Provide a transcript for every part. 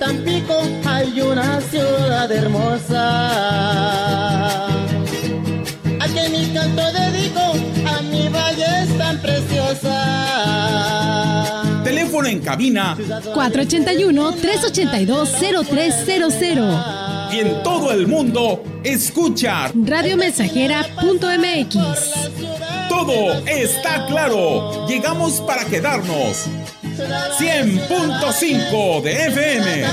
Tampico hay una ciudad hermosa. A que mi canto dedico a mi valle es tan preciosa. Teléfono en cabina 481-382-0300. y en todo el mundo escucha. Radiomensajera.mx. Todo está claro. Llegamos para quedarnos. 100.5 de FM.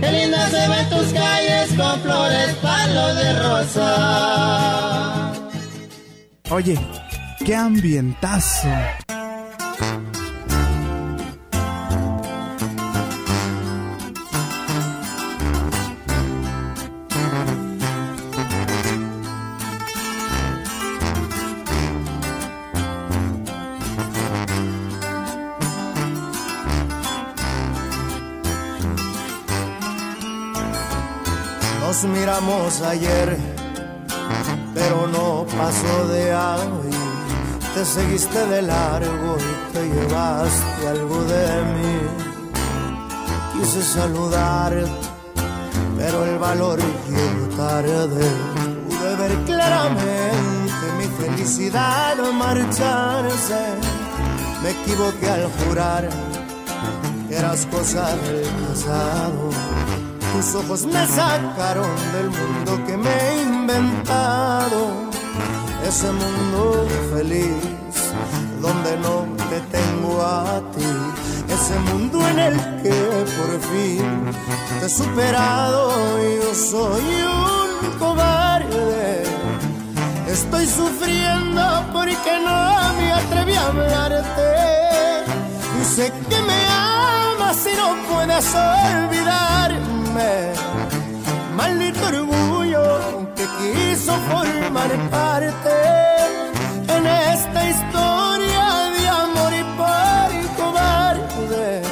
Qué linda se ven tus calles con flores, palos de rosa. Oye, qué ambientazo. Nos miramos ayer, pero no pasó de ahí. Te seguiste de largo y te llevaste algo de mí. Quise saludarte, pero el valor llegó tarde. Pude ver claramente mi felicidad marcharse. Me equivoqué al jurar que eras cosa del pasado. Tus ojos me sacaron del mundo que me he inventado. Ese mundo feliz donde no te tengo a ti. Ese mundo en el que por fin te he superado. Yo soy un cobarde. Estoy sufriendo porque no me atreví a hablarte. Y sé que me amas y no puedes olvidarme. Maldito orgullo que quiso formar parte en esta historia de amor y par y cobarde.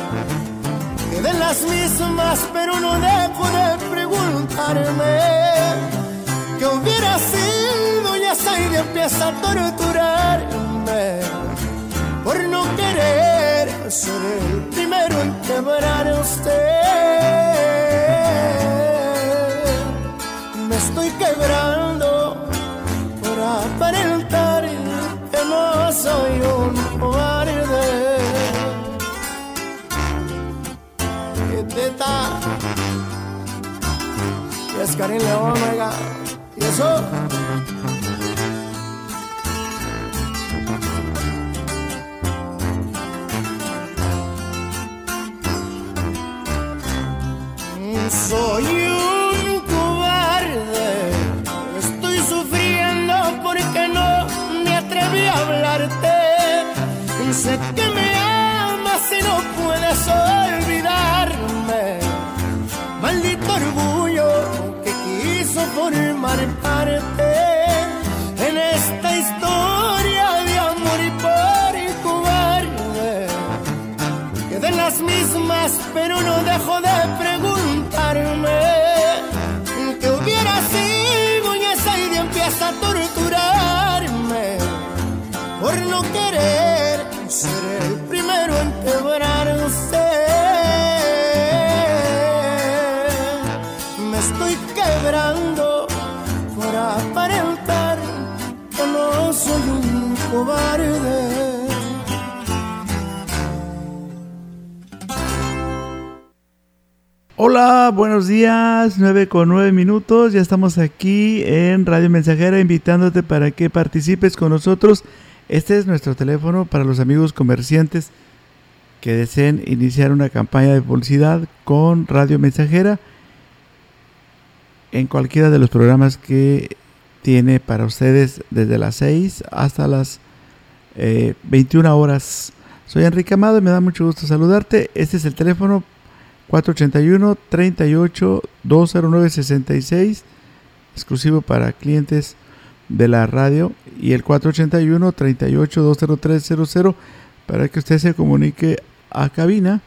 Queden las mismas, pero no dejo de preguntarme que hubiera sido y esa idea empieza a torturarme por no querer ser el primero en quebrar a usted. Estoy quebrando por aparentar que no soy un cobarde. ¿Qué te está? Y es Karim León, oiga. ¿Y eso? Soy un que me amas y no puedes olvidarme. Maldito orgullo que quiso formar parte en esta historia de amor y por cobarde queden las mismas, pero no dejo de preguntarme Hola, buenos días, 9 con 9 minutos. Ya estamos aquí en Radio Mensajera invitándote para que participes con nosotros. Este es nuestro teléfono para los amigos comerciantes que deseen iniciar una campaña de publicidad con Radio Mensajera en cualquiera de los programas que tiene para ustedes desde las 6 hasta las eh, 21 horas. Soy Enrique Amado y me da mucho gusto saludarte. Este es el teléfono 481 38 209 66 exclusivo para clientes de la radio y el 481 38 20300 para que usted se comunique a cabina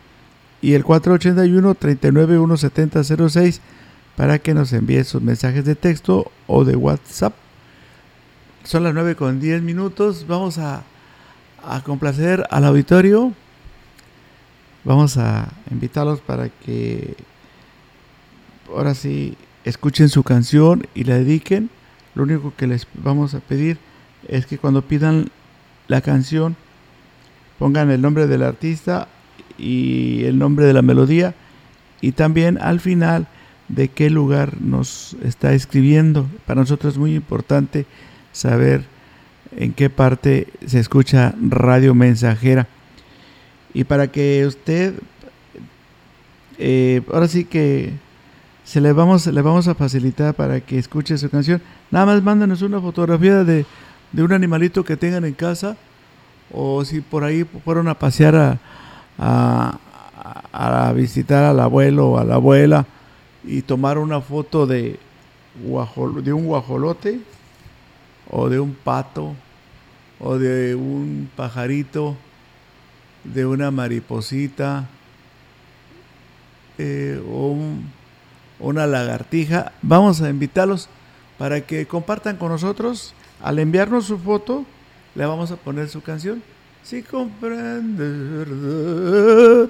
y el 481 39 170 06 para que nos envíe sus mensajes de texto o de WhatsApp. Son las 9 con 10 minutos. Vamos a, a complacer al auditorio. Vamos a invitarlos para que ahora sí escuchen su canción y la dediquen. Lo único que les vamos a pedir es que cuando pidan la canción pongan el nombre del artista y el nombre de la melodía y también al final de qué lugar nos está escribiendo. Para nosotros es muy importante saber en qué parte se escucha radio mensajera. Y para que usted, eh, ahora sí que se le vamos, le vamos a facilitar para que escuche su canción. Nada más mándanos una fotografía de, de un animalito que tengan en casa o si por ahí fueron a pasear a, a, a visitar al abuelo o a la abuela y tomar una foto de, de un guajolote o de un pato o de un pajarito, de una mariposita eh, o una lagartija. Vamos a invitarlos para que compartan con nosotros. Al enviarnos su foto, le vamos a poner su canción. Si comprendes verdad.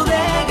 bodega.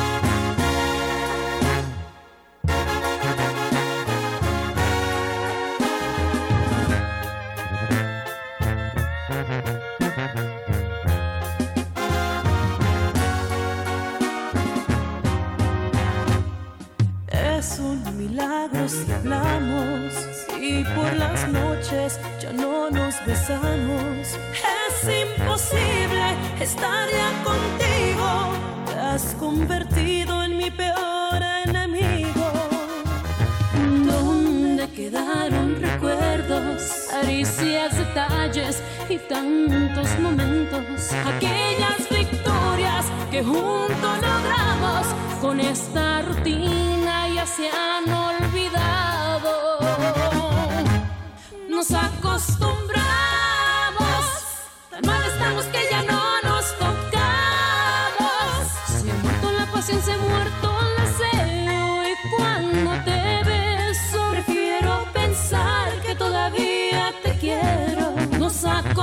Estar ya contigo, te has convertido en mi peor enemigo. ¿Dónde quedaron recuerdos, caricias, detalles y tantos momentos? Aquellas victorias que juntos logramos con esta rutina ya se han olvidado. Nos acostumbramos, tan mal estamos que ya no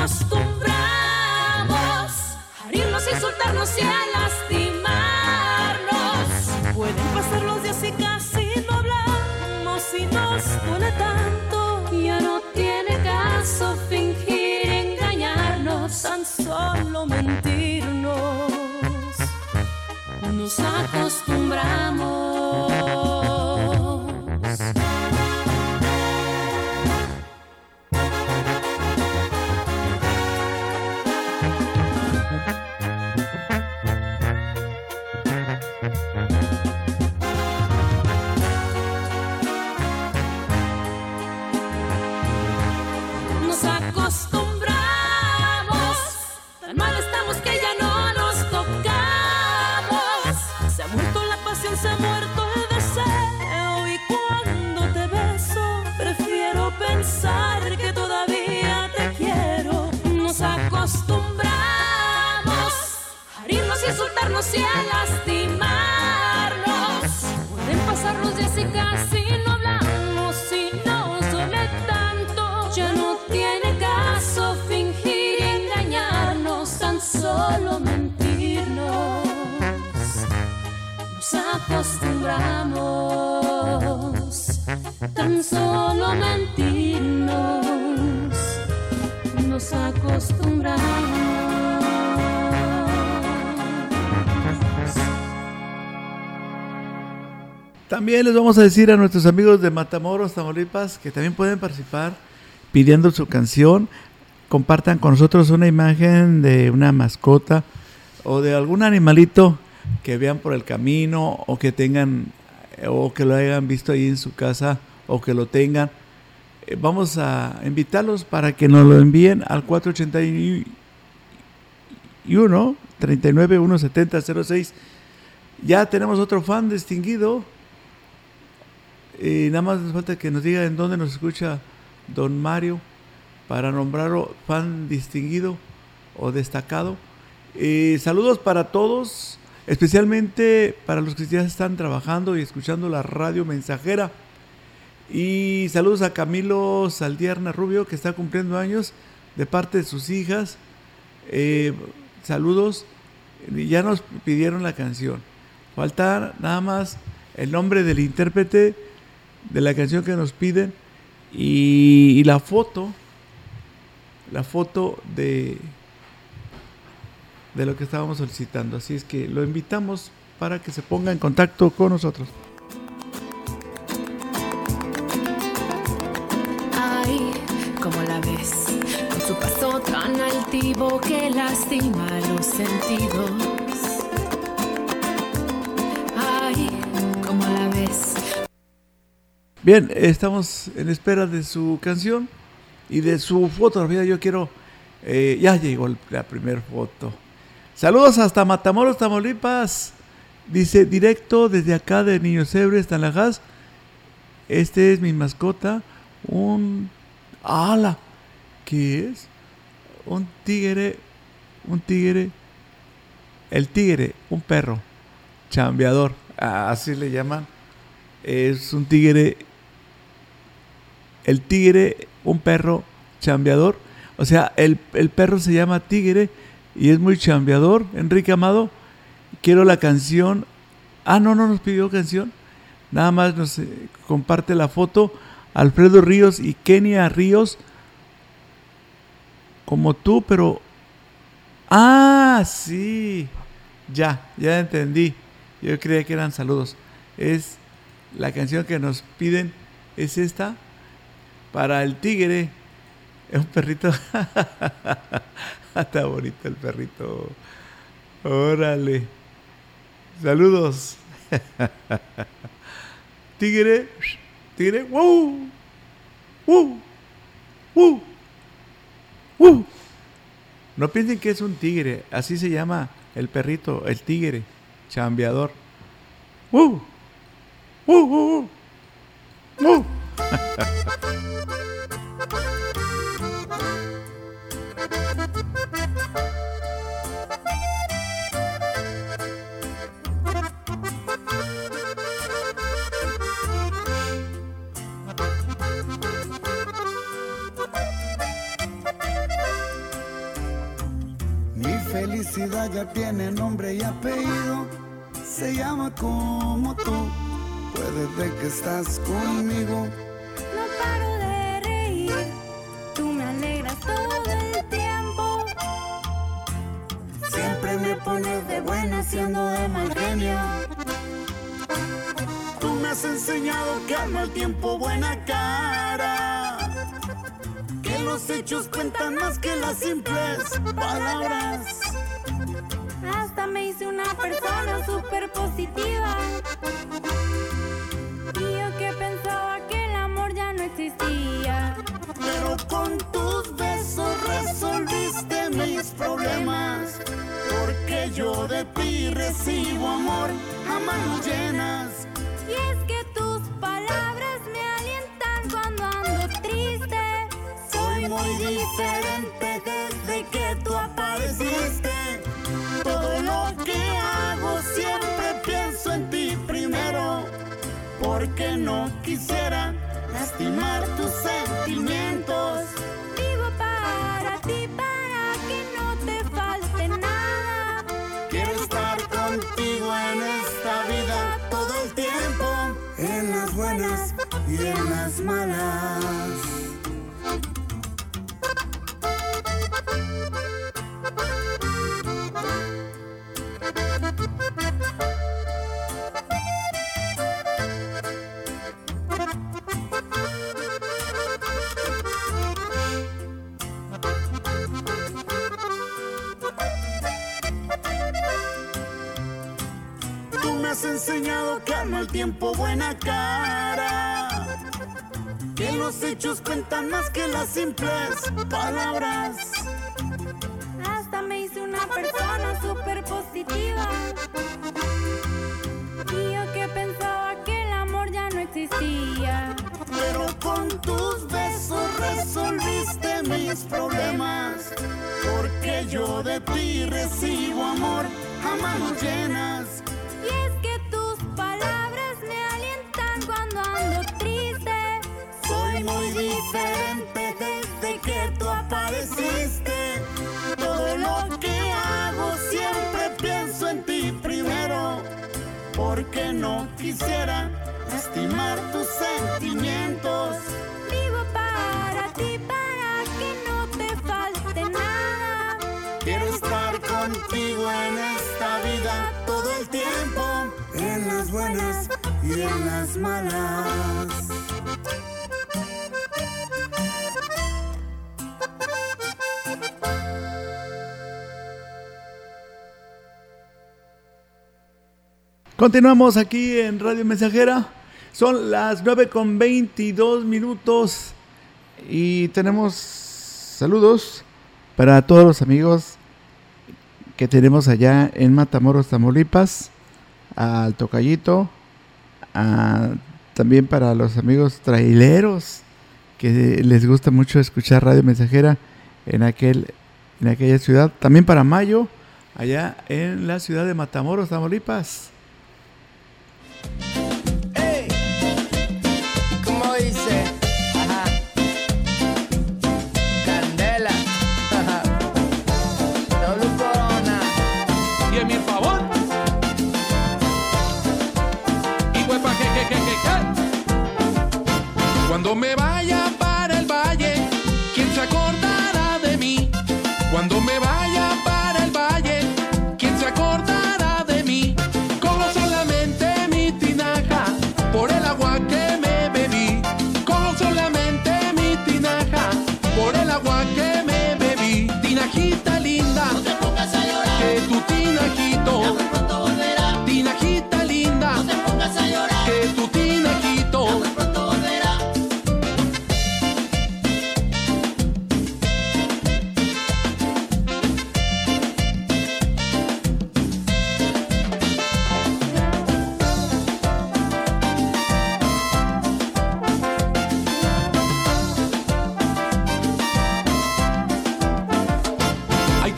acostumbramos a herirnos, insultarnos y a lastimarnos. Pueden pasar los días y casi no hablamos y nos duele tanto. Ya no tiene caso fingir engañarnos, tan solo mentirnos. Nos acostumbramos. También les vamos a decir a nuestros amigos de Matamoros, Tamaulipas, que también pueden participar pidiendo su canción. Compartan con nosotros una imagen de una mascota o de algún animalito que vean por el camino o que tengan o que lo hayan visto ahí en su casa o que lo tengan. Eh, Vamos a invitarlos para que nos lo envíen al 481 39 170 06. Ya tenemos otro fan distinguido. Y nada más nos falta que nos diga en dónde nos escucha don Mario para nombrarlo fan distinguido o destacado. Saludos para todos, especialmente para los que ya están trabajando y escuchando la radio mensajera. Y saludos a Camilo Saldierna Rubio, que está cumpliendo años de parte de sus hijas. Eh, saludos. Ya nos pidieron la canción. Falta nada más el nombre del intérprete de la canción que nos piden y, la foto. La foto de, de lo que estábamos solicitando. Así es que lo invitamos para que se ponga en contacto con nosotros. Ay, como la ves, con su paso tan altivo que lastima. Bien, estamos en espera de su canción y de su fotografía. Yo quiero. eh, ya llegó la primera foto. Saludos hasta Matamoros, Tamaulipas. Dice directo desde acá de Niños Ebres, Tanlajas. Este es mi mascota. Un. ¡Hala! ¿Qué es? Un tigre. Un tigre. El tigre, un perro. Chambeador. Así le llaman. Es un tigre el tigre, un perro chambeador. O sea, el, el perro se llama tigre y es muy chambeador. Enrique Amado, quiero la canción. Ah, no, no nos pidió canción. Nada más nos eh, comparte la foto. Alfredo Ríos y Kenia Ríos. Como tú, pero... Ah, sí. Ya, ya entendí. Yo creía que eran saludos. Es la canción que nos piden. Es esta para el tigre. Es un perrito. Está bonito el perrito. Órale. Saludos. tigre. Tigre. ¡Wow! ¡Wow! ¡Wow! ¡Wow! No piensen que es un tigre. Así se llama el perrito, el tigre. Chambeador. ¡Wow! ¡Wow! ¡Wow! ¡Wow! Mi felicidad ya tiene nombre y apellido, se llama como tú. Puedes ver que estás conmigo. De mal genio. Tú me has enseñado que al mal tiempo buena cara. Que los hechos cuentan más que las simples palabras. Hasta me hice una persona súper positiva. Y yo que pensaba que el amor ya no existía. Pero con tus besos resolviste mis problemas yo de ti recibo amor, jamás lo llenas. Y es que tus palabras me alientan cuando ando triste. Soy muy diferente desde que tú apareciste. Todo lo que hago siempre pienso en ti primero, porque no quisiera lastimar tus sentimientos. Y las malas. Tú me has enseñado que al mal tiempo buena cara. Los hechos cuentan más que las simples palabras. Hasta me hice una persona súper positiva. Y yo que pensaba que el amor ya no existía. Pero con tus besos resolviste mis problemas. Porque yo de ti recibo amor a manos llenas. Y es que tus palabras Soy muy diferente desde que tú apareciste. Todo lo que hago siempre pienso en ti primero. Porque no quisiera lastimar tus sentimientos. Vivo para ti, para que no te falte nada. Quiero estar contigo en esta vida todo el tiempo, en las buenas y en las malas. Continuamos aquí en Radio Mensajera. Son las 9 con 22 minutos y tenemos saludos para todos los amigos que tenemos allá en Matamoros, Tamaulipas, al Tocayito, también para los amigos traileros que les gusta mucho escuchar Radio Mensajera en, aquel, en aquella ciudad, también para Mayo, allá en la ciudad de Matamoros, Tamaulipas. ¿Cómo dice? Ajá. Candela. Ajá. Doble corona. Y en mi favor. Y pues pa' que, que, que, que. Cuando me vaya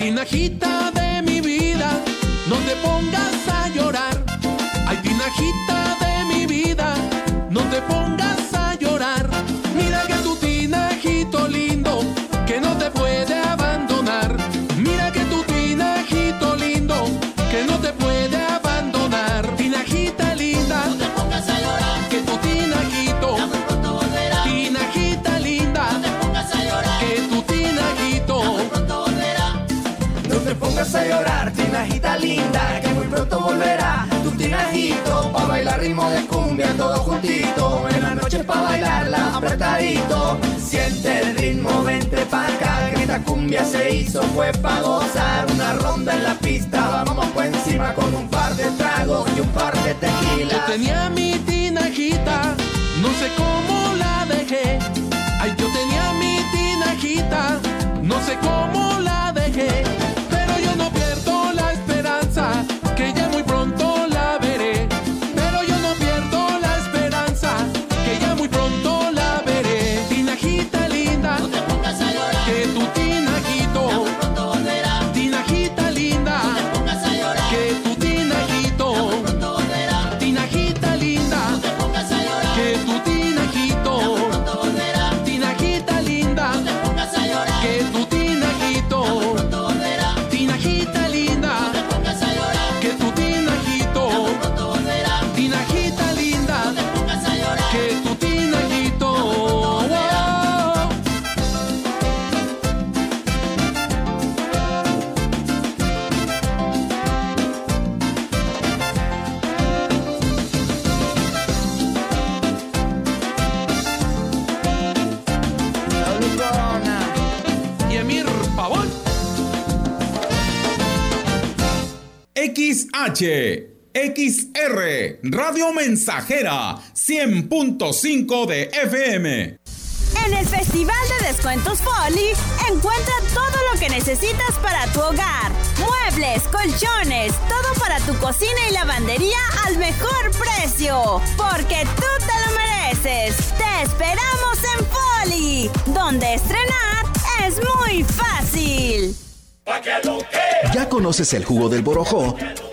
tinajita de mi vida, no te pongas ritmo de cumbia, todo juntito. En la noche pa' bailarla apretadito. Siente el ritmo, vente pa' acá, que esta cumbia se hizo, fue pa' gozar. Una ronda en la pista, vamos por encima con un par de tragos y un par de Yo tequilas. tenía mi tinajita, no sé cómo la dejé. Ay, yo tenía mi tinajita, no sé cómo la dejé. Radio Mensajera, 100.5 de FM. En el Festival de Descuentos Folly, encuentra todo lo que necesitas para tu hogar. Muebles, colchones, todo para tu cocina y lavandería al mejor precio. Porque tú te lo mereces. Te esperamos en Folly, donde estrenar es muy fácil. ¿Ya conoces el jugo del borojó?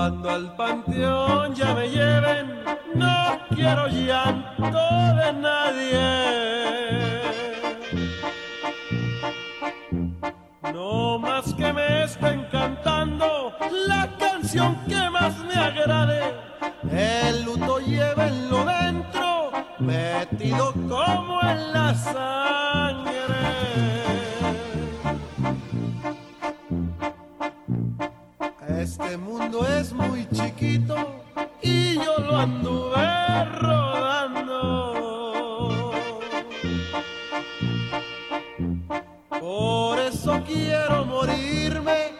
Cuando al panteón ya me lleven, no quiero llanto de nadie. Eso quiero morirme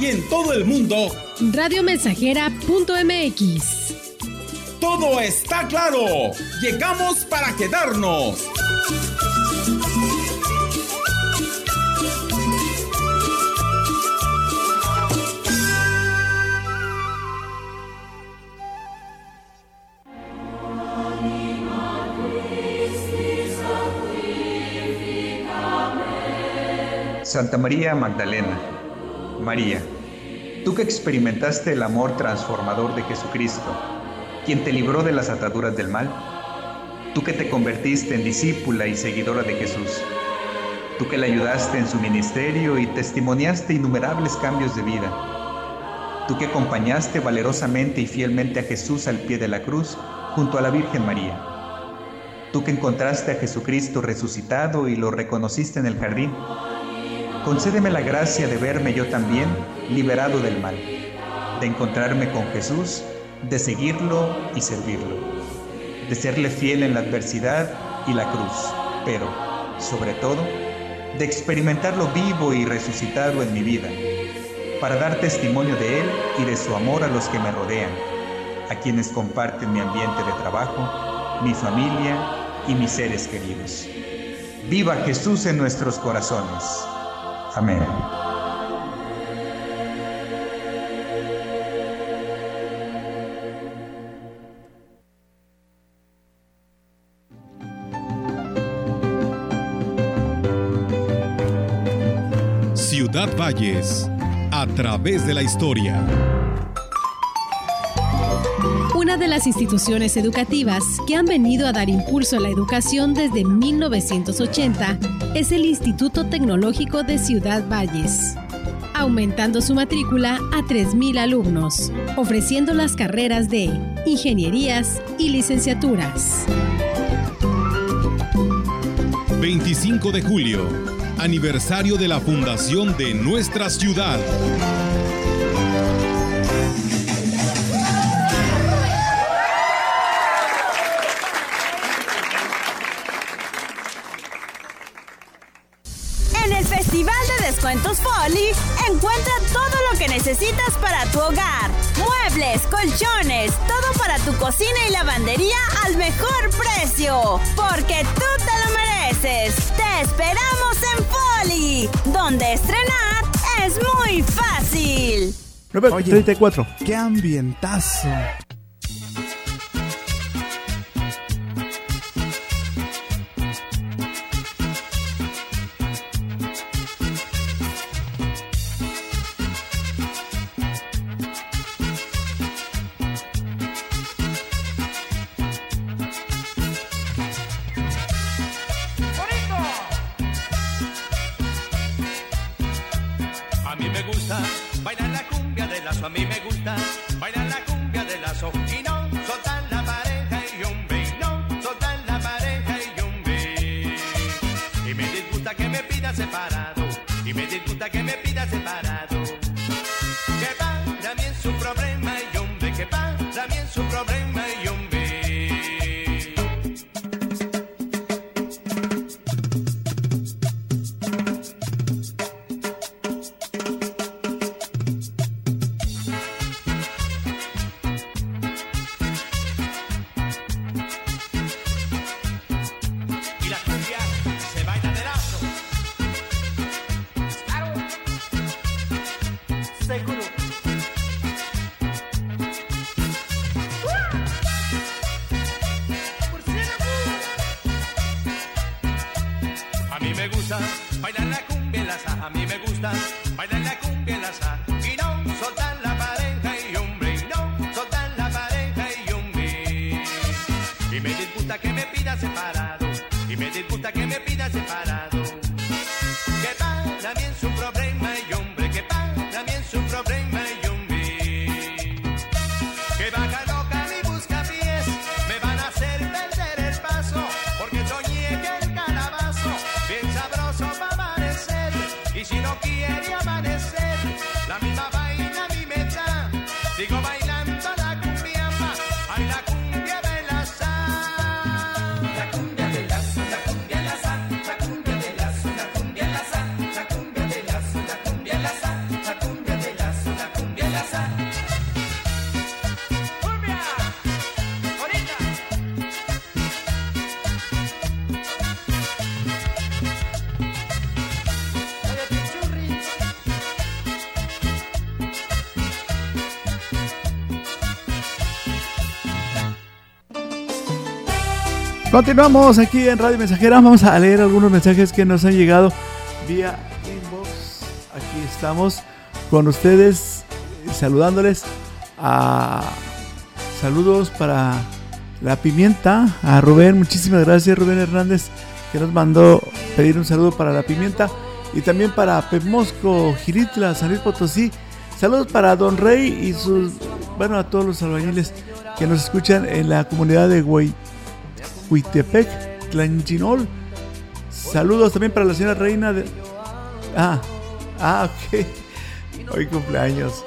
Y en todo el mundo, Radiomensajera.mx. todo está claro. Llegamos para quedarnos. Santa María Magdalena, María, tú que experimentaste el amor transformador de Jesucristo, quien te libró de las ataduras del mal, tú que te convertiste en discípula y seguidora de Jesús, tú que le ayudaste en su ministerio y testimoniaste innumerables cambios de vida, tú que acompañaste valerosamente y fielmente a Jesús al pie de la cruz junto a la Virgen María, tú que encontraste a Jesucristo resucitado y lo reconociste en el jardín, concédeme la gracia de verme yo también liberado del mal, de encontrarme con Jesús, de seguirlo y servirlo, de serle fiel en la adversidad y la cruz, pero, sobre todo, de experimentarlo vivo y resucitado en mi vida, para dar testimonio de Él y de su amor a los que me rodean, a quienes comparten mi ambiente de trabajo, mi familia y mis seres queridos. Viva Jesús en nuestros corazones. Ciudad Valles, a través de la historia. De las instituciones educativas que han venido a dar impulso a la educación desde 1980 es el Instituto Tecnológico de Ciudad Valles, aumentando su matrícula a 3.000 alumnos, ofreciendo las carreras de ingenierías y licenciaturas. 25 de julio, aniversario de la fundación de nuestra ciudad. Necesitas para tu hogar. Muebles, colchones, todo para tu cocina y lavandería al mejor precio. Porque tú te lo mereces. Te esperamos en Folly, donde estrenar es muy fácil. 934. ¡Qué ambientazo! Y me disgusta que me pida separado, y me disgusta que me pida separado. Continuamos aquí en Radio Mensajera. Vamos a leer algunos mensajes que nos han llegado vía inbox. Aquí estamos con ustedes saludándoles. A... Saludos para la pimienta. A Rubén, muchísimas gracias Rubén Hernández que nos mandó pedir un saludo para la pimienta. Y también para Pemosco, Giritla, San Luis Potosí. Saludos para Don Rey y sus, bueno, a todos los albañiles que nos escuchan en la comunidad de Huay Huitepec, Tlanchinol. Saludos también para la señora Reina de... Ah, ah, ok. Hoy cumpleaños.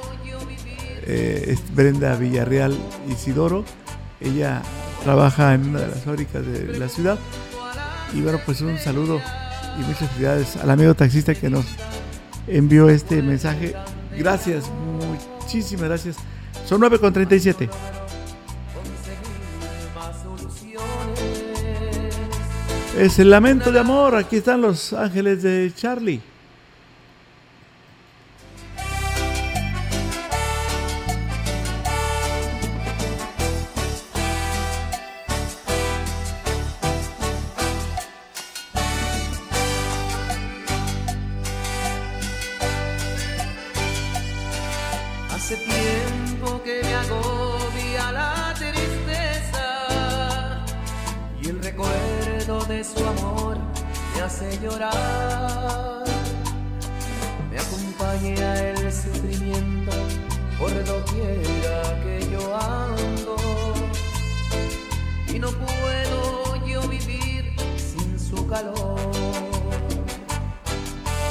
Eh, Brenda Villarreal Isidoro. Ella trabaja en una de las fábricas de la ciudad. Y bueno, pues un saludo y muchas felicidades al amigo taxista que nos envió este mensaje. Gracias, muchísimas gracias. Son 9 Es el lamento de amor. Aquí están los ángeles de Charlie. Hace tiempo que me agobia la de su amor me hace llorar. Me acompaña el sufrimiento por doquiera que yo ando y no puedo yo vivir sin su calor.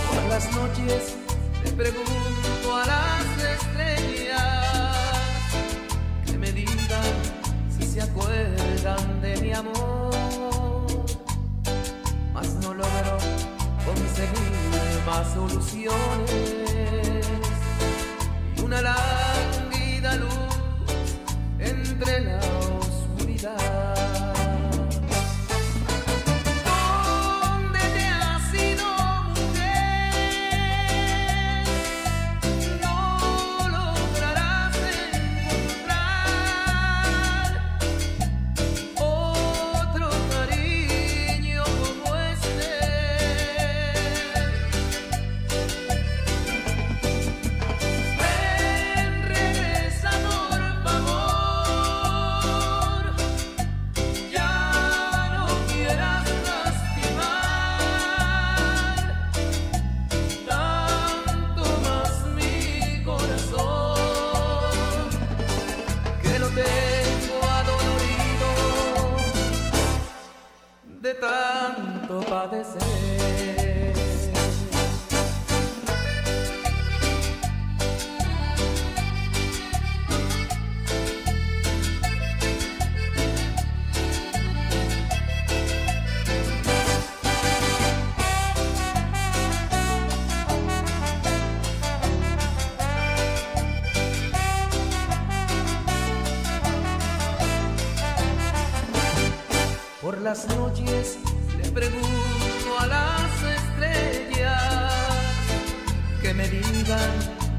Por las noches le pregunto a las estrellas que me digan si se acuerdan de mi amor. Más soluciones. Y una lánguida luz entre la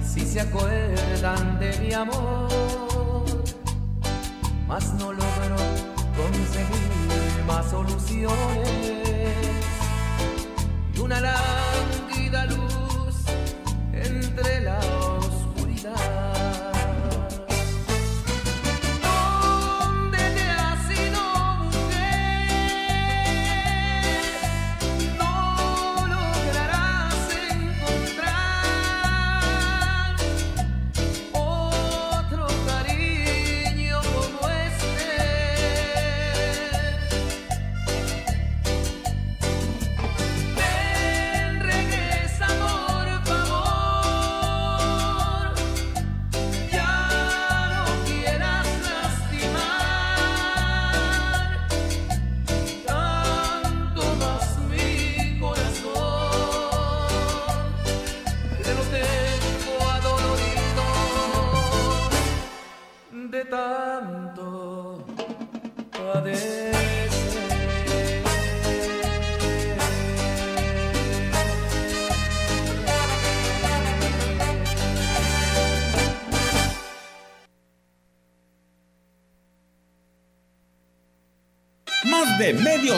si se acuerdan de mi amor. Mas no logro conseguir más soluciones y una lánguida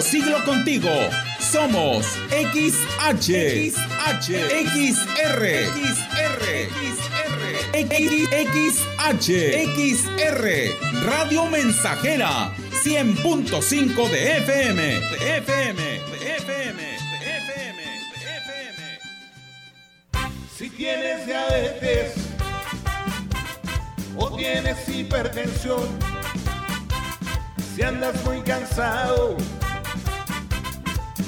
siglo contigo. Somos XH, XH, XR, XR, XR, XR, Radio Mensajera, 100.5 de FM, de FM, de FM, de FM, de FM. Si tienes diabetes o tienes hipertensión, si andas muy cansado,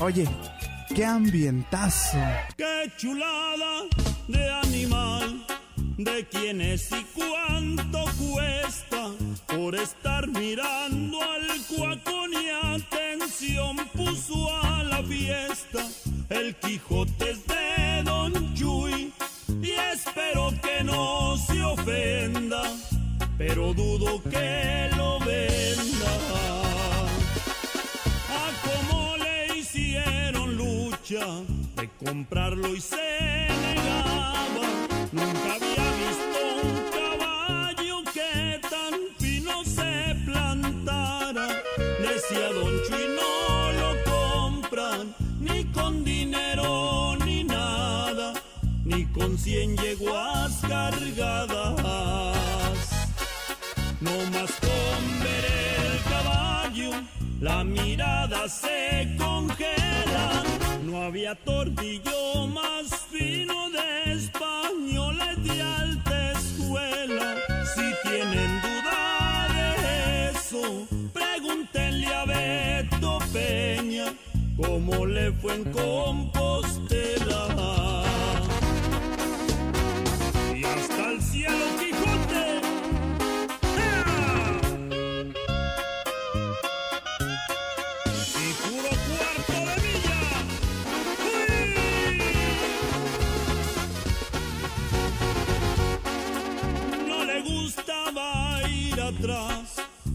Oye, qué ambientazo. Qué chulada de animal, de quién es y cuánto cuesta por estar mirando al cuaco ni atención puso a la fiesta. El Quijote es de Don Chuy y espero que no se ofenda, pero dudo que lo venda. De comprarlo y se negaba. Nunca había visto un caballo que tan fino se plantara. Decía Don Chuy, no lo compran ni con dinero ni nada, ni con cien yeguas cargadas. No más con ver el caballo, la mirada se congela. Había tordillo más fino de españoles de alta escuela. Si tienen duda de eso, pregúntenle a Beto Peña cómo le fue en Compostela.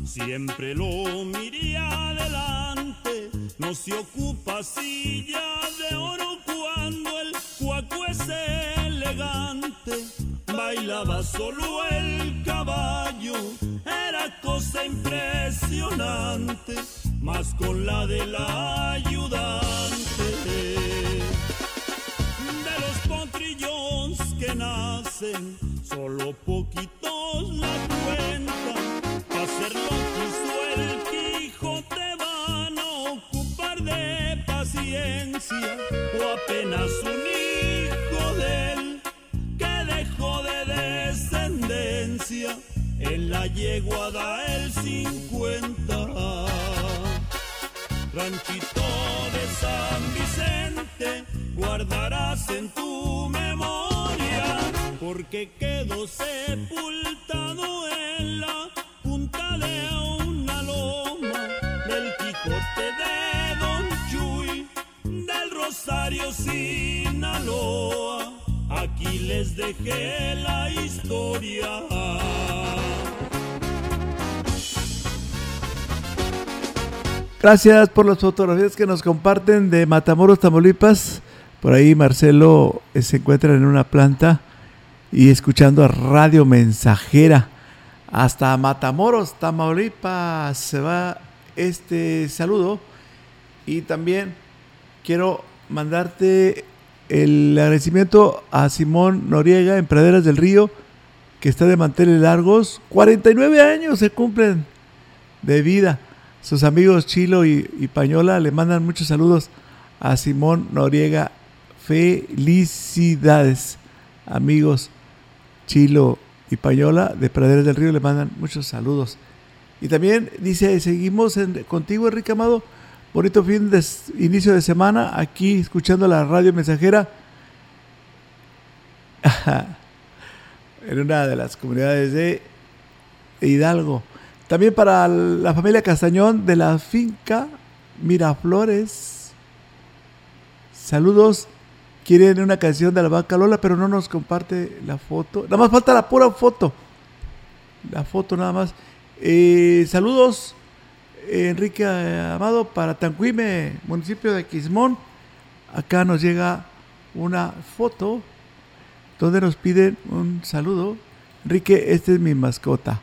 Siempre lo miría adelante. No se ocupa silla de oro cuando el cuaco es elegante. Bailaba solo el caballo, era cosa impresionante, más con la del ayudante. De los potrillones que nacen, solo poquitos yegua da el 50. Ranchito de San Vicente, guardarás en tu memoria, porque quedó sepultado en la punta de una loma del Quijote de Don Chuy, del Rosario Sinaloa. Aquí les dejé la historia. Gracias por las fotografías que nos comparten de Matamoros, Tamaulipas. Por ahí Marcelo eh, se encuentra en una planta y escuchando a Radio Mensajera. Hasta Matamoros, Tamaulipas se va este saludo. Y también quiero mandarte el agradecimiento a Simón Noriega en Praderas del Río, que está de manteles largos. 49 años se cumplen de vida. Sus amigos Chilo y, Pañola le mandan muchos saludos a Simón Noriega. Felicidades, amigos Chilo y Payola de Praderas del Río. Le mandan muchos saludos. Y también dice, seguimos contigo, Enrique Amado. Bonito fin de inicio de semana aquí escuchando la radio mensajera en una de las comunidades de Hidalgo. También para la familia Castañón de la finca Miraflores. Saludos. Quieren una canción de la vaca Lola, pero no nos comparte la foto. Nada más falta la pura foto. La foto nada más. Eh, saludos, eh, Enrique Amado, para Tanquime, municipio de Quismón. Acá nos llega una foto donde nos piden un saludo. Enrique, este es mi mascota,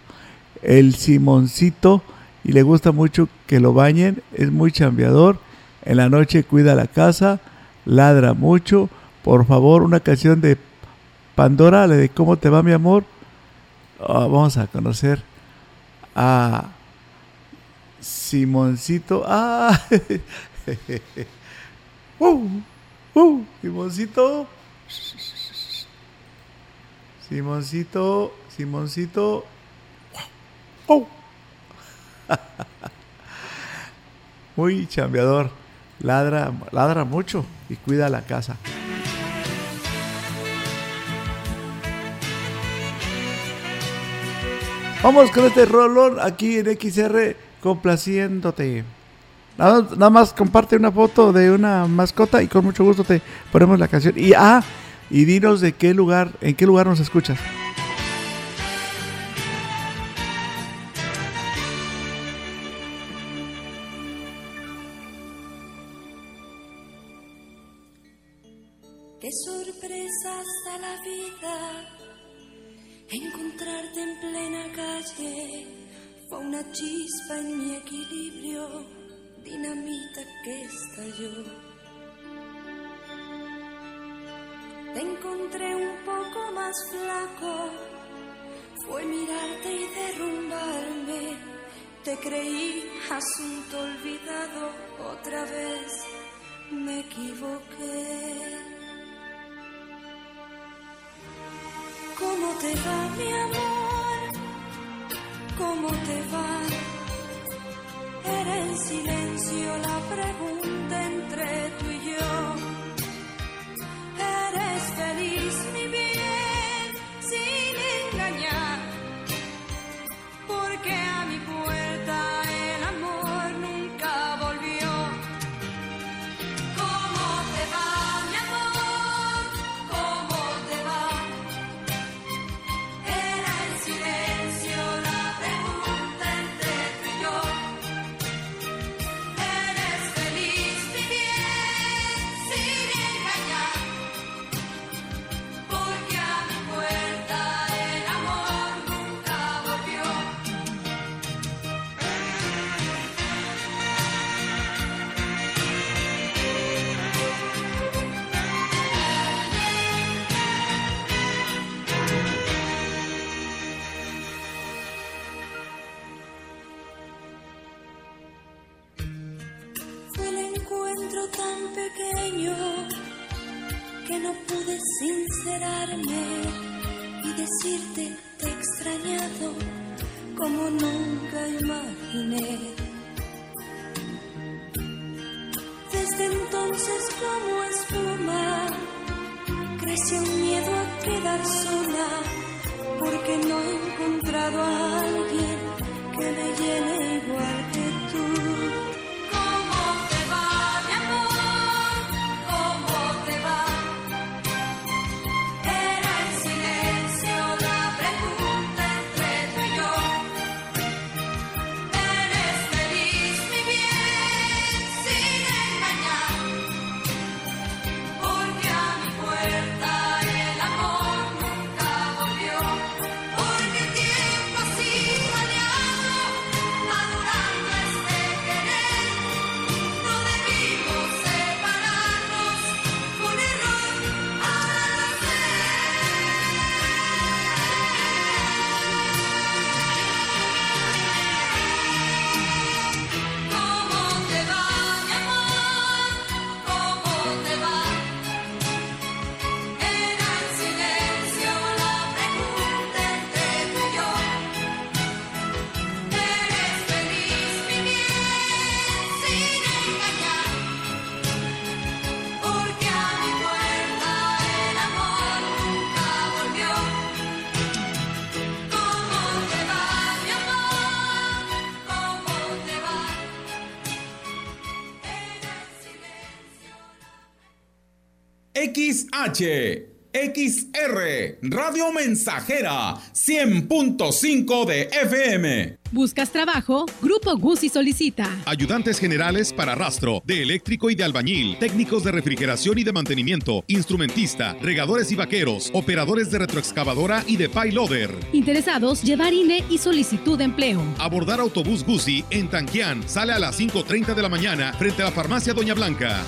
el Simoncito, y le gusta mucho que lo bañen. Es muy chambeador. En la noche cuida la casa, ladra mucho. Por favor, una canción de Pandora, la de ¿Cómo te va mi amor? Ah, vamos a conocer a Simoncito. Ah, uh, uh, Simoncito. Simoncito, Simoncito. Uh. Muy chambeador. Ladra, ladra mucho y cuida la casa. Vamos con este rolón aquí en XR complaciéndote. Nada, nada más comparte una foto de una mascota y con mucho gusto te ponemos la canción. Y ah, y dinos de qué lugar, en qué lugar nos escuchas. Una chispa en mi equilibrio, dinamita que estalló. Te encontré un poco más flaco, fue mirarte y derrumbarme. Te creí asunto olvidado, otra vez me equivoqué. ¿Cómo te va, mi amor? ¿Cómo te va? Era en silencio la pregunta entre tú y yo. ¿Eres feliz, XH, XR, Radio Mensajera, 100.5 de FM. ¿Buscas trabajo? Grupo Guzzi solicita. Ayudantes generales para rastro, de eléctrico y de albañil, técnicos de refrigeración y de mantenimiento, instrumentista, regadores y vaqueros, operadores de retroexcavadora y de payloader. Interesados, llevar INE y solicitud de empleo. Abordar autobús Guzzi en Tanquián. Sale a las 5.30 de la mañana frente a la farmacia Doña Blanca.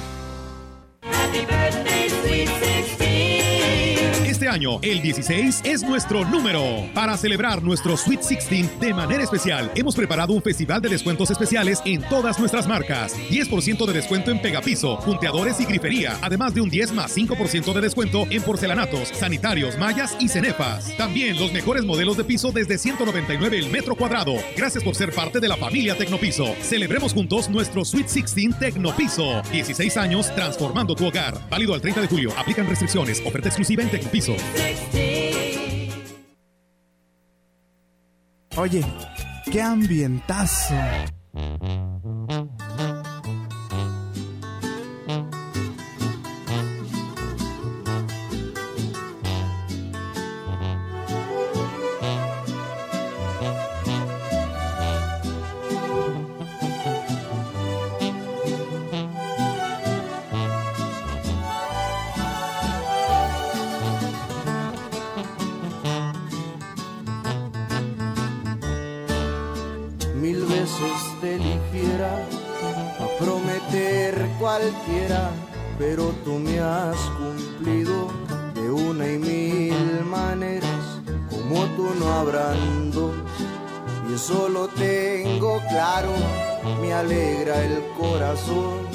Este año, el 16 es nuestro número. Para celebrar nuestro Sweet 16 de manera especial, hemos preparado un festival de descuentos especiales en todas nuestras marcas. 10% de descuento en pegapiso, punteadores y grifería, además de un 10 más 5% de descuento en porcelanatos, sanitarios, mallas y cenefas. También los mejores modelos de piso desde 199 el metro cuadrado. Gracias por ser parte de la familia Tecnopiso. Celebremos juntos nuestro Sweet 16 Tecnopiso. 16 años transformando tu hogar. Válido al 30 de julio. Aplican restricciones. Oferta exclusiva en Tecnopiso. Oye, qué ambientazo. Cualquiera, pero tú me has cumplido de una y mil maneras, como tú no habrán dos. Y eso lo tengo claro, me alegra el corazón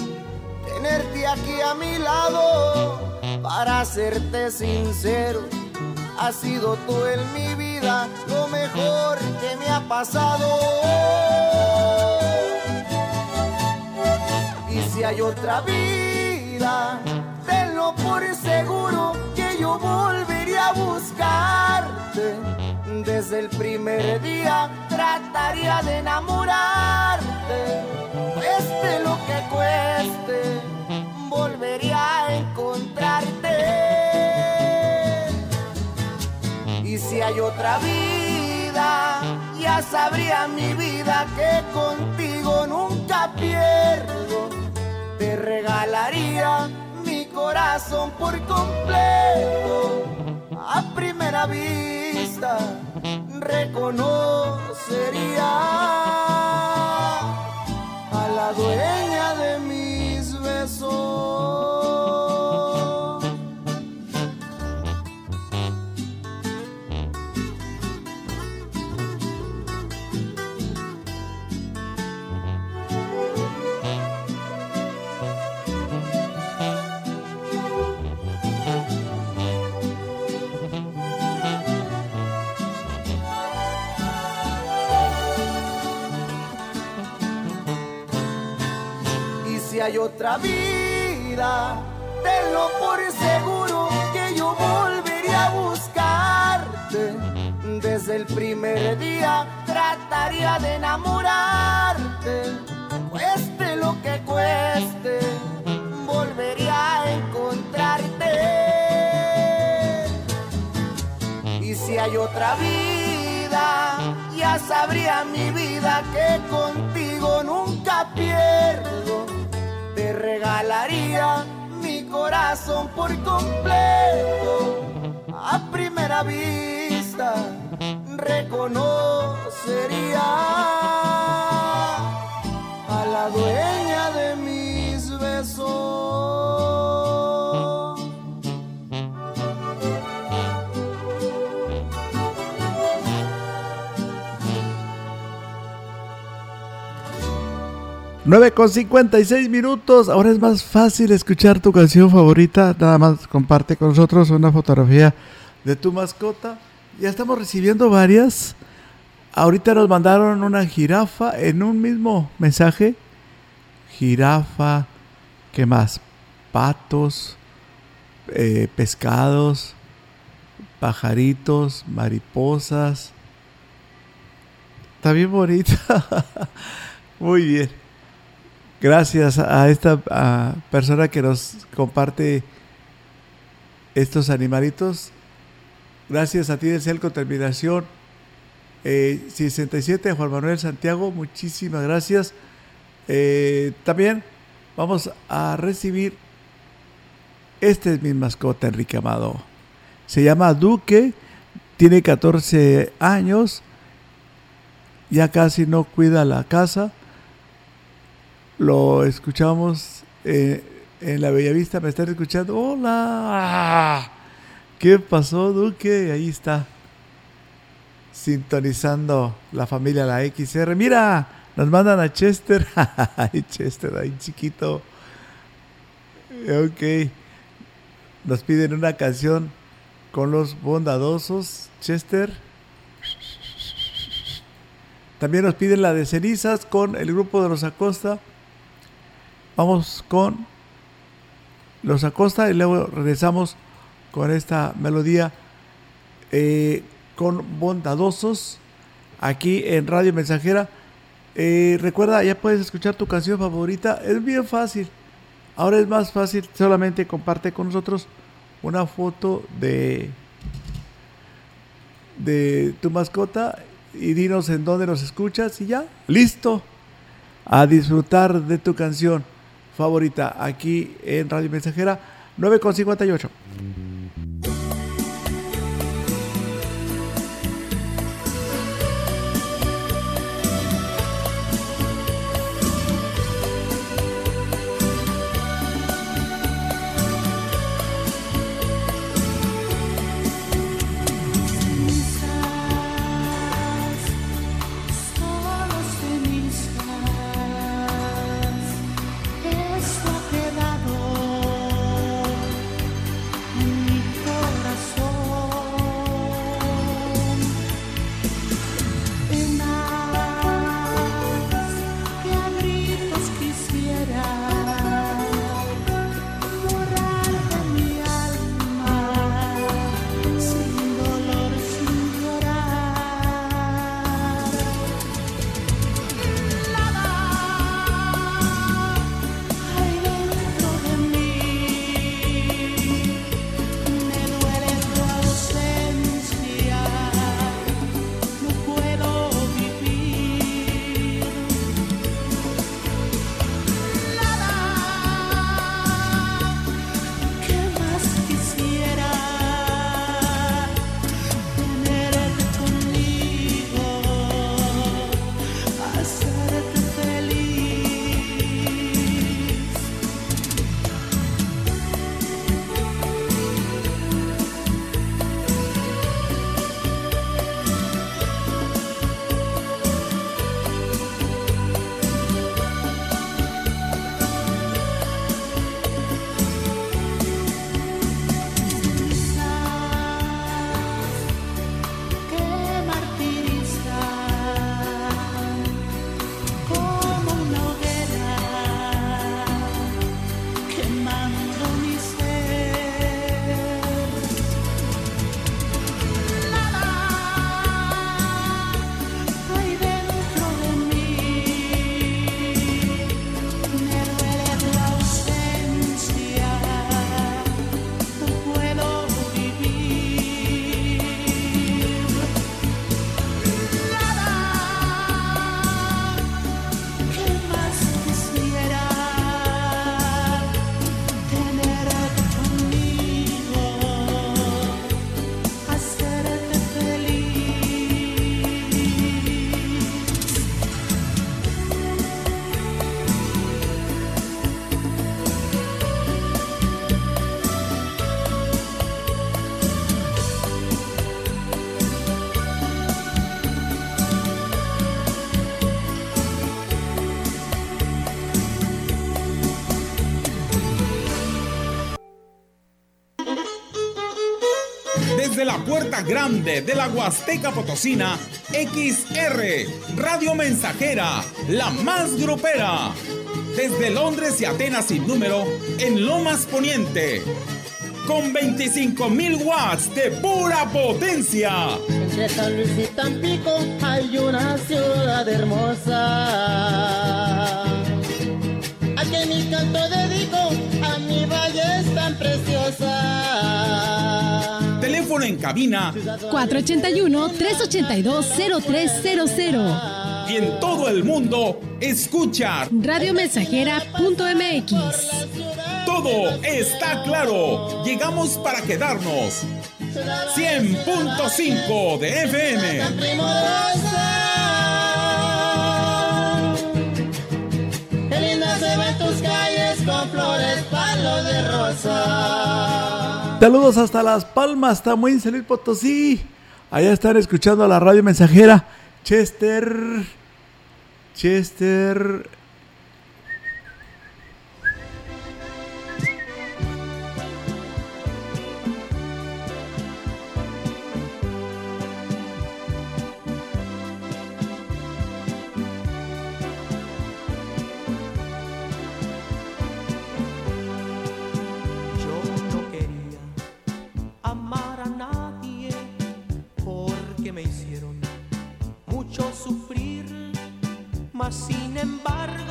tenerte aquí a mi lado, para serte sincero has sido tú en mi vida lo mejor que me ha pasado. Si hay otra vida, tenlo por seguro que yo volvería a buscarte. Desde el primer día trataría de enamorarte, cueste lo que cueste, volvería a encontrarte. Y si hay otra vida, ya sabría mi vida que contigo nunca pierdo. Te regalaría mi corazón por completo. A primera vista reconocería a la dueña de mis besos. Hay otra vida, tenlo por seguro que yo volvería a buscarte. Desde el primer día trataría de enamorarte. Cueste lo que cueste, volvería a encontrarte. Y si hay otra vida, ya sabría mi vida que contigo nunca pierdo. Te regalaría mi corazón por completo. A primera vista reconocería a la dueña de mis besos. Nueve con 56 minutos. Ahora es más fácil escuchar tu canción favorita. Nada más comparte con nosotros una fotografía de tu mascota. Ya estamos recibiendo varias. Ahorita nos mandaron una jirafa en un mismo mensaje. Jirafa. ¿Qué más? Patos. eh, pescados. Pajaritos. Mariposas. Está bien bonita. Muy bien. Gracias a esta persona que nos comparte estos animalitos. Gracias a ti, Del con terminación eh, 67, Juan Manuel Santiago, muchísimas gracias. Eh, también vamos a recibir, este es mi mascota, Enrique Amado. Se llama Duque, tiene 14 años, ya casi no cuida la casa. Lo escuchamos eh, en la Bellavista, me están escuchando. Hola. ¿Qué pasó, Duque? Ahí está. Sintonizando la familia La XR. Mira, nos mandan a Chester. Ay, Chester, ahí chiquito. Ok. Nos piden una canción con los bondadosos. Chester. También nos piden la de cenizas con el grupo de los Acosta. Vamos con los Acosta y luego regresamos con esta melodía eh, con bondadosos aquí en Radio Mensajera. Eh, recuerda, ya puedes escuchar tu canción favorita. Es bien fácil. Ahora es más fácil. Solamente comparte con nosotros una foto de de tu mascota y dinos en dónde nos escuchas y ya, listo. A disfrutar de tu canción favorita aquí en Radio Mensajera 9.58. grande de la Huasteca Potosina, XR, Radio Mensajera, la más grupera. Desde Londres y Atenas sin número, en Lomas Poniente. Con 25.000 watts de pura potencia. Entre San Luis y Tampico hay una ciudad hermosa. A que mi canto dedico a mi valle es tan preciosa. Teléfono en cabina 481-382-0300. y en todo el mundo escucha Radiomensajera.mx. Todo está claro. Llegamos para quedarnos. 100.5 de FM. Qué linda se ven tus calles con flores, palos de rosa. Saludos hasta Las Palmas, Tamuín, San Luis Potosí. Allá están escuchando a la radio mensajera. Chester. Chester. Sin embargo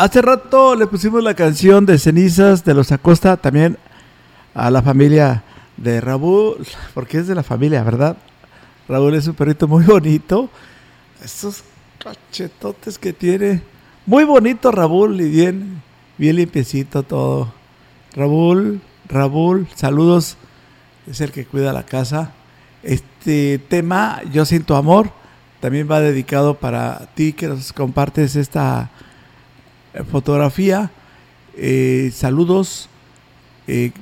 Hace rato le pusimos la canción de Cenizas de los Acosta también a la familia de Raúl, porque es de la familia, ¿verdad? Raúl es un perrito muy bonito. Esos cachetotes que tiene. Muy bonito Raúl y bien, bien limpiecito todo. Raúl, Raúl, saludos. Es el que cuida la casa. Este tema, Yo siento amor, también va dedicado para ti que nos compartes esta fotografía. Eh, saludos. Eh,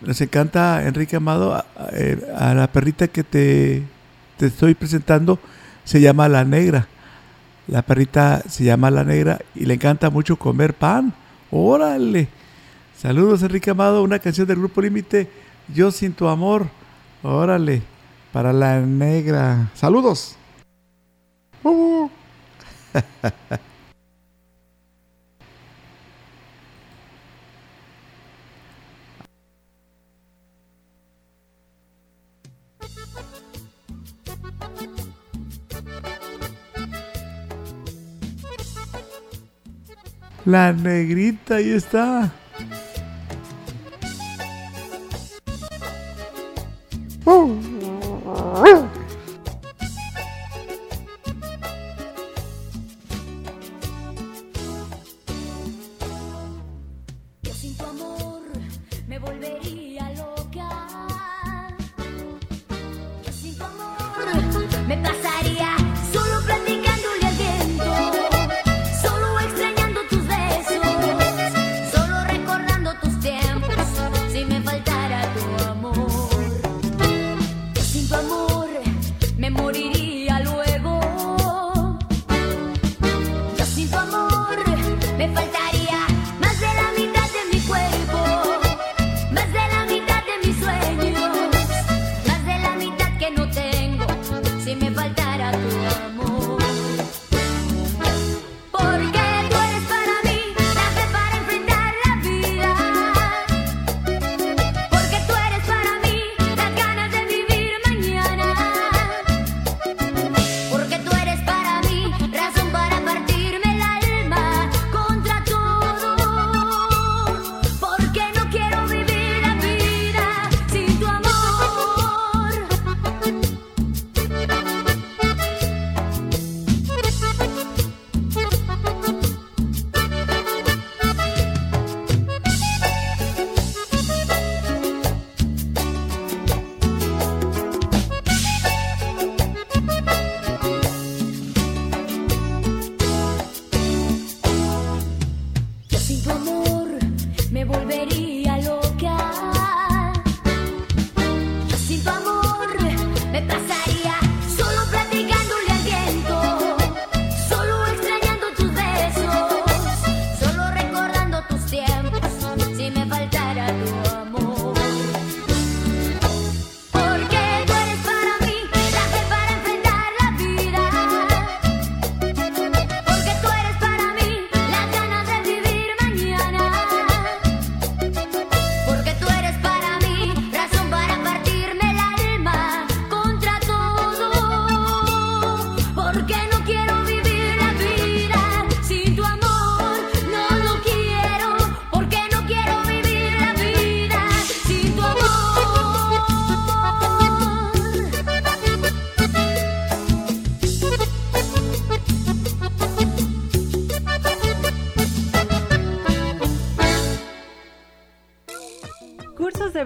nos encanta, Enrique Amado, a, a- la perrita que te, te estoy presentando. Se llama La Negra. La perrita se llama La Negra y le encanta mucho comer pan. Órale. Saludos, Enrique Amado. Una canción del Grupo Límite. Yo sin tu amor. Órale. Para La Negra. Saludos. Uh. La negrita, ahí está. Yo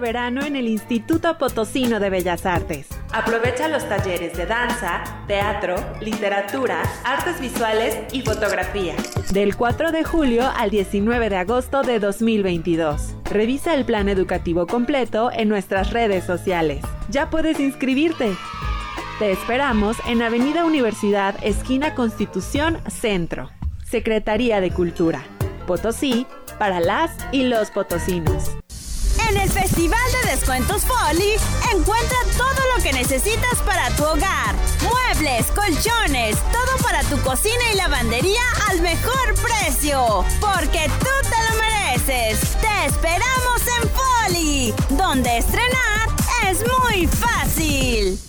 verano en el Instituto Potosino de Bellas Artes. Aprovecha los talleres de danza, teatro, literatura, artes visuales y fotografía. Del 4 de julio al 19 de agosto de 2022. Revisa el plan educativo completo en nuestras redes sociales. Ya puedes inscribirte. Te esperamos en Avenida Universidad, esquina Constitución, Centro. Secretaría de Cultura. Potosí, para las y los potosinos. En el Festival de Descuentos Folly, encuentra todo lo que necesitas para tu hogar. Muebles, colchones, todo para tu cocina y lavandería al mejor precio. Porque tú te lo mereces. Te esperamos en Folly, donde estrenar es muy fácil.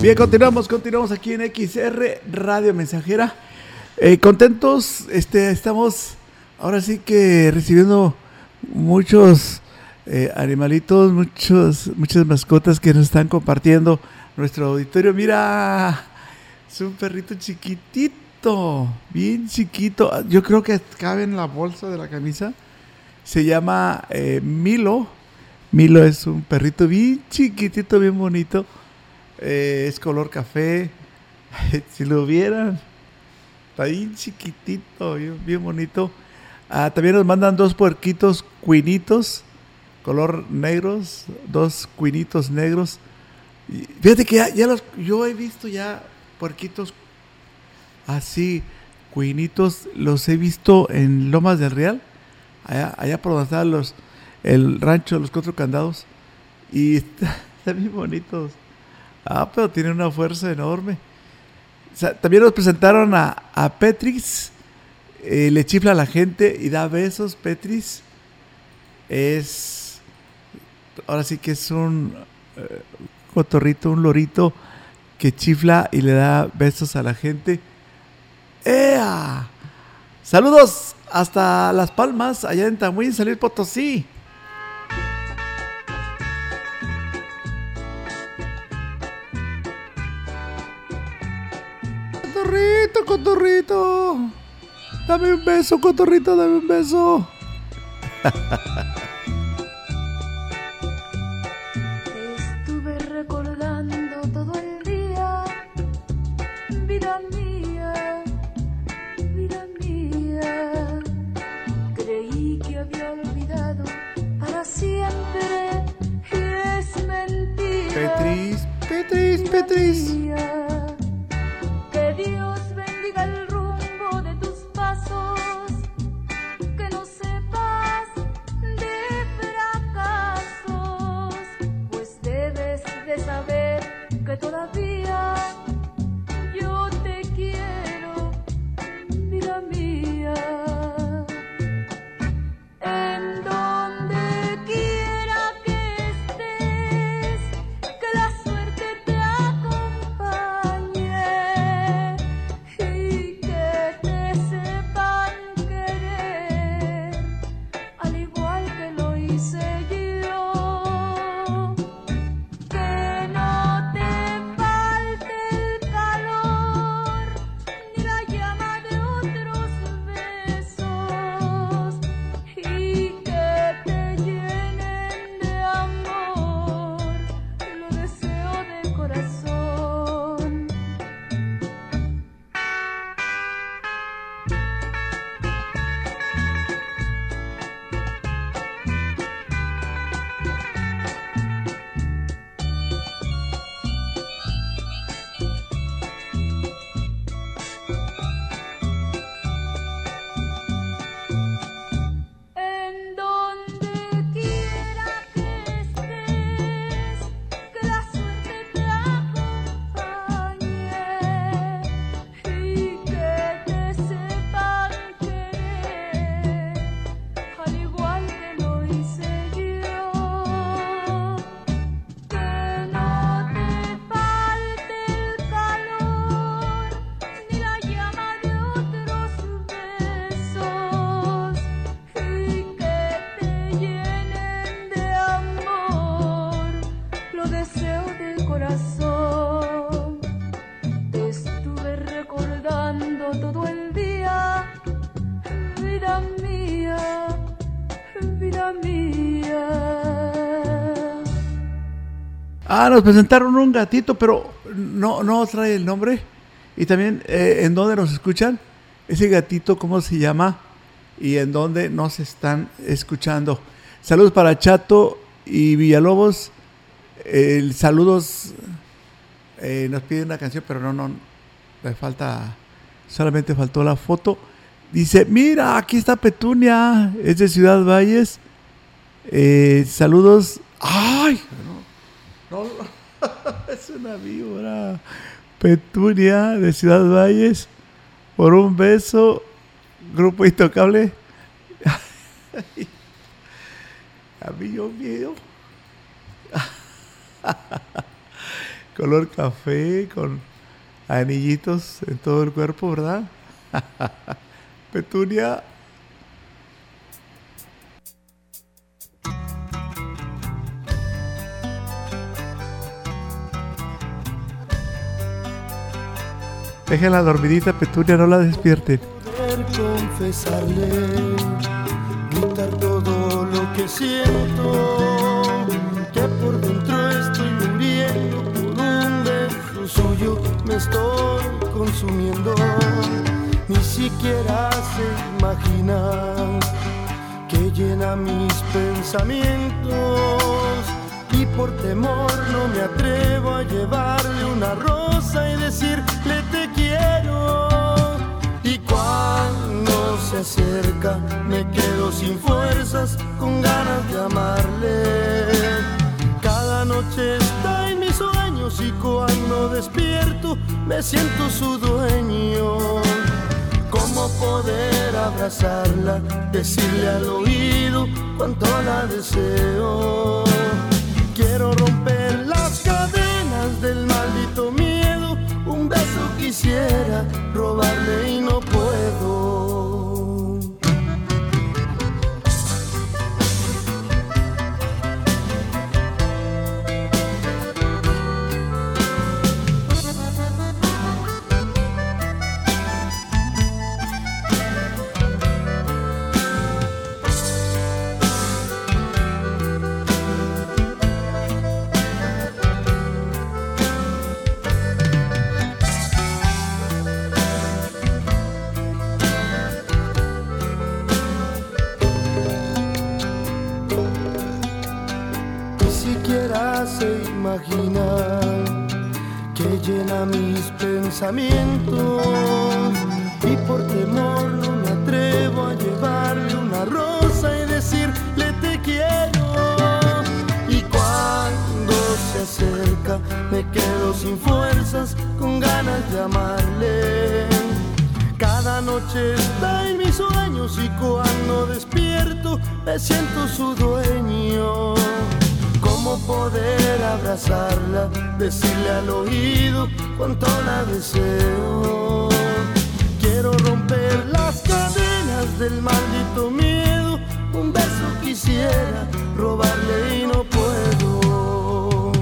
Bien, continuamos, continuamos aquí en XR Radio Mensajera. Eh, contentos, este, estamos ahora sí que recibiendo muchos eh, animalitos, muchos, muchas mascotas que nos están compartiendo nuestro auditorio. Mira, es un perrito chiquitito, bien chiquito. Yo creo que cabe en la bolsa de la camisa. Se llama eh, Milo. Milo es un perrito bien chiquitito, bien bonito. Eh, es color café. si lo vieran, está bien chiquitito, bien, bonito. Ah, también nos mandan dos puerquitos cuinitos, color negros, dos cuinitos negros. Fíjate que ya, los, yo he visto ya puerquitos así, cuinitos, los he visto en Lomas del Real, allá, allá por donde están los, el rancho de los cuatro candados. Y está- están bien bonitos. Ah, pero tiene una fuerza enorme. También nos presentaron a, a Petris. eh, le chifla a la gente y da besos. Petris es. Ahora sí que es un eh, cotorrito, un lorito que chifla y le da besos a la gente. ¡Ea! Saludos hasta Las Palmas, allá en Tamuín, Salir Potosí. Cotorrito, cotorrito. Dame un beso, cotorrito, dame un beso. Estuve recordando todo el día, vida mía, vida mía. Creí que había olvidado para siempre y es mentira. Petris, Petris, Petris. Que Ah, nos presentaron un gatito, pero no, no trae el nombre. Y también, eh, ¿en dónde nos escuchan? Ese gatito, ¿cómo se llama? Y en dónde nos están escuchando. Saludos para Chato y Villalobos. Eh, saludos. nos piden una canción, pero no, no. Le falta. Solamente faltó la foto. Dice: Mira, aquí está Petunia. Es de Ciudad Valles. Eh, saludos. ¡Ay! No, es una víbora. Petunia de Ciudad Valles. Por un beso. Grupo Intocable. A mí yo miedo. Color café con anillitos en todo el cuerpo, ¿verdad? Petunia. Déjenla dormidita, Petunia, no la despierten. confesarle, gritar todo lo que siento, que por dentro estoy muriendo, por un beso suyo me estoy consumiendo, ni siquiera se imagina que llena mis pensamientos por temor no me atrevo a llevarle una rosa y decirle te quiero. Y cuando se acerca me quedo sin fuerzas, con ganas de amarle. Cada noche está en mis sueños y cuando despierto me siento su dueño. ¿Cómo poder abrazarla, decirle al oído cuánto la deseo? Quiero romper las cadenas del maldito miedo. Un beso quisiera robarle y no puedo. Y por temor no me atrevo a llevarle una rosa y decirle te quiero. Y cuando se acerca me quedo sin fuerzas, con ganas de amarle. Cada noche está en mis sueños y cuando despierto me siento su dueño. ¿Cómo poder abrazarla, decirle al oído cuánto la deseo? Quiero romper las cadenas del maldito miedo. Un beso quisiera robarle y no puedo.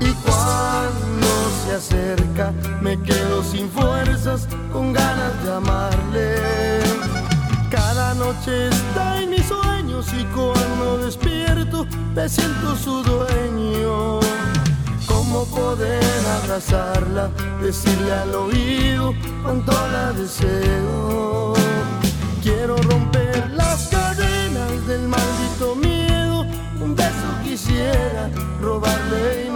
Y cuando se acerca me quedo sin fuerzas, con ganas de amarle. Cada noche está en mis sueños y cuando despierto me siento su dueño. ¿Cómo poder abrazarla, decirle al oído cuánto la deseo? Quiero romper las cadenas del maldito miedo. Un beso quisiera robarle